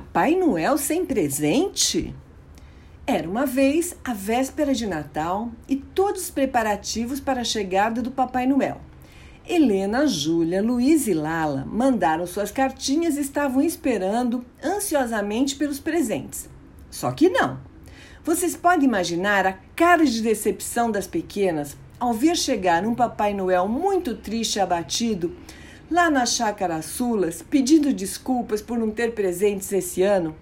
Papai Noel sem presente? Era uma vez a véspera de Natal e todos os preparativos para a chegada do Papai Noel. Helena, Júlia, Luiz e Lala mandaram suas cartinhas e estavam esperando ansiosamente pelos presentes. Só que não. Vocês podem imaginar a cara de decepção das pequenas ao ver chegar um Papai Noel muito triste e abatido lá na chácara Sulas, pedindo desculpas por não ter presentes esse ano.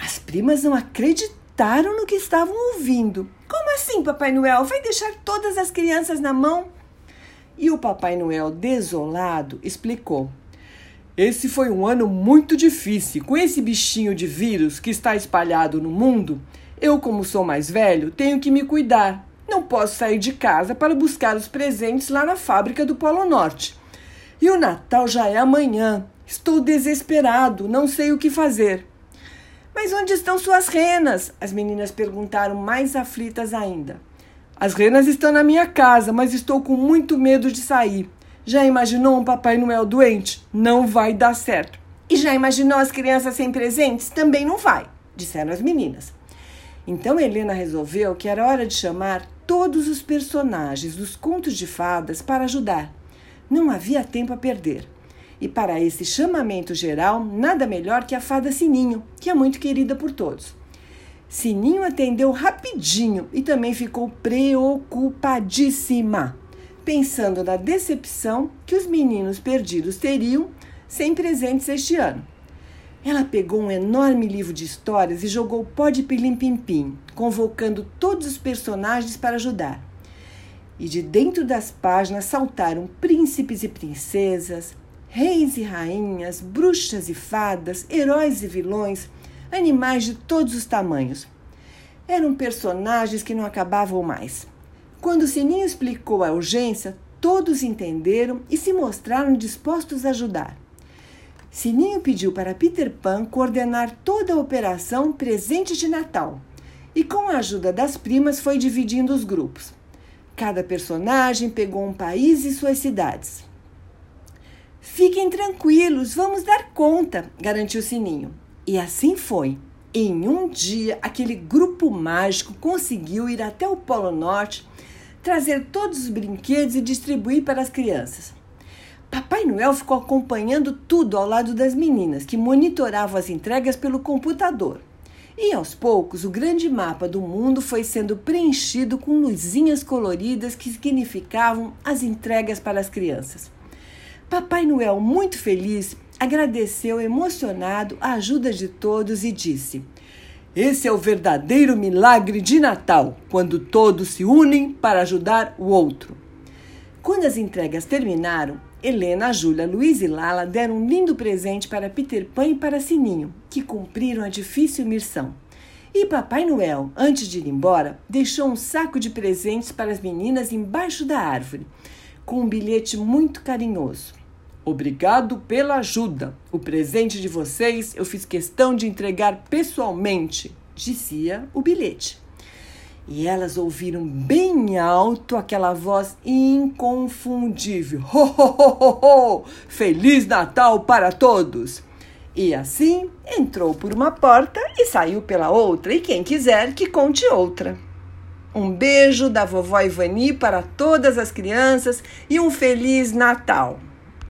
As primas não acreditaram no que estavam ouvindo. Como assim, Papai Noel? Vai deixar todas as crianças na mão? E o Papai Noel, desolado, explicou: Esse foi um ano muito difícil. Com esse bichinho de vírus que está espalhado no mundo, eu, como sou mais velho, tenho que me cuidar. Não posso sair de casa para buscar os presentes lá na fábrica do Polo Norte. E o Natal já é amanhã. Estou desesperado, não sei o que fazer. Mas onde estão suas renas? As meninas perguntaram, mais aflitas ainda. As renas estão na minha casa, mas estou com muito medo de sair. Já imaginou um Papai Noel doente? Não vai dar certo. E já imaginou as crianças sem presentes? Também não vai, disseram as meninas. Então Helena resolveu que era hora de chamar todos os personagens dos contos de fadas para ajudar. Não havia tempo a perder. E para esse chamamento geral, nada melhor que a fada Sininho, que é muito querida por todos. Sininho atendeu rapidinho e também ficou preocupadíssima, pensando na decepção que os meninos perdidos teriam sem presentes este ano. Ela pegou um enorme livro de histórias e jogou pó de pilim-pim-pim, convocando todos os personagens para ajudar e de dentro das páginas saltaram príncipes e princesas, reis e rainhas, bruxas e fadas, heróis e vilões, animais de todos os tamanhos. Eram personagens que não acabavam mais. Quando o Sininho explicou a urgência, todos entenderam e se mostraram dispostos a ajudar. Sininho pediu para Peter Pan coordenar toda a operação Presente de Natal e, com a ajuda das primas, foi dividindo os grupos. Cada personagem pegou um país e suas cidades. Fiquem tranquilos, vamos dar conta, garantiu Sininho. E assim foi. Em um dia, aquele grupo mágico conseguiu ir até o Polo Norte, trazer todos os brinquedos e distribuir para as crianças. Papai Noel ficou acompanhando tudo ao lado das meninas, que monitoravam as entregas pelo computador. E aos poucos, o grande mapa do mundo foi sendo preenchido com luzinhas coloridas que significavam as entregas para as crianças. Papai Noel, muito feliz, agradeceu emocionado a ajuda de todos e disse: Esse é o verdadeiro milagre de Natal, quando todos se unem para ajudar o outro. Quando as entregas terminaram, Helena, Júlia, Luiz e Lala deram um lindo presente para Peter Pan e para Sininho, que cumpriram a difícil missão. E Papai Noel, antes de ir embora, deixou um saco de presentes para as meninas embaixo da árvore, com um bilhete muito carinhoso. Obrigado pela ajuda. O presente de vocês eu fiz questão de entregar pessoalmente, dizia o bilhete. E elas ouviram bem alto aquela voz inconfundível: Ho, ho, ho, ho, ho! Feliz Natal para todos! E assim entrou por uma porta e saiu pela outra, e quem quiser que conte outra. Um beijo da vovó Ivani para todas as crianças e um Feliz Natal!